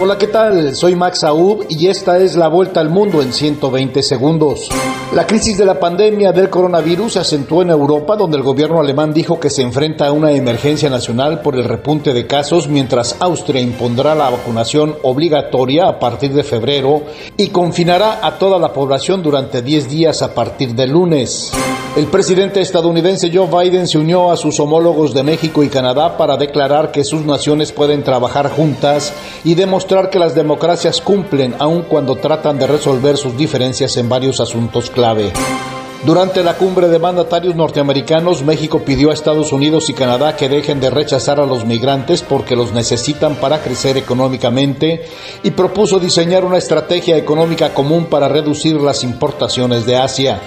Hola, ¿qué tal? Soy Max Aub y esta es la vuelta al mundo en 120 segundos. La crisis de la pandemia del coronavirus se acentuó en Europa, donde el gobierno alemán dijo que se enfrenta a una emergencia nacional por el repunte de casos, mientras Austria impondrá la vacunación obligatoria a partir de febrero y confinará a toda la población durante 10 días a partir de lunes. El presidente estadounidense Joe Biden se unió a sus homólogos de México y Canadá para declarar que sus naciones pueden trabajar juntas y demostrar que las democracias cumplen aun cuando tratan de resolver sus diferencias en varios asuntos clave. Durante la cumbre de mandatarios norteamericanos, México pidió a Estados Unidos y Canadá que dejen de rechazar a los migrantes porque los necesitan para crecer económicamente y propuso diseñar una estrategia económica común para reducir las importaciones de Asia.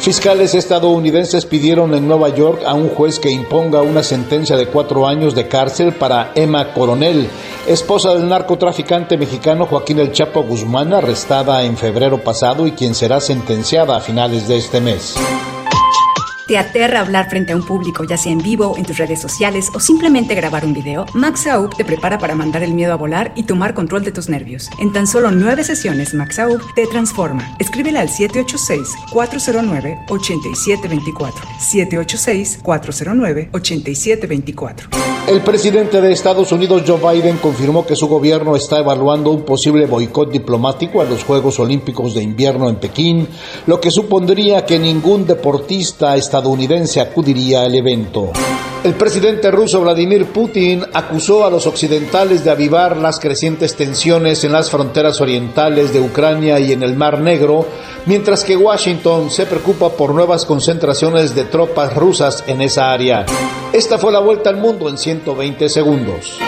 Fiscales estadounidenses pidieron en Nueva York a un juez que imponga una sentencia de cuatro años de cárcel para Emma Coronel, esposa del narcotraficante mexicano Joaquín El Chapo Guzmán, arrestada en febrero pasado y quien será sentenciada a finales de este mes. ¿Te aterra hablar frente a un público, ya sea en vivo, en tus redes sociales o simplemente grabar un video? Max Aub te prepara para mandar el miedo a volar y tomar control de tus nervios. En tan solo nueve sesiones, Max Aub te transforma. Escríbele al 786-409-8724. 786-409-8724. El presidente de Estados Unidos, Joe Biden, confirmó que su gobierno está evaluando un posible boicot diplomático a los Juegos Olímpicos de Invierno en Pekín, lo que supondría que ningún deportista estadounidense acudiría al evento. El presidente ruso Vladimir Putin acusó a los occidentales de avivar las crecientes tensiones en las fronteras orientales de Ucrania y en el Mar Negro, mientras que Washington se preocupa por nuevas concentraciones de tropas rusas en esa área. Esta fue la vuelta al mundo en 120 segundos.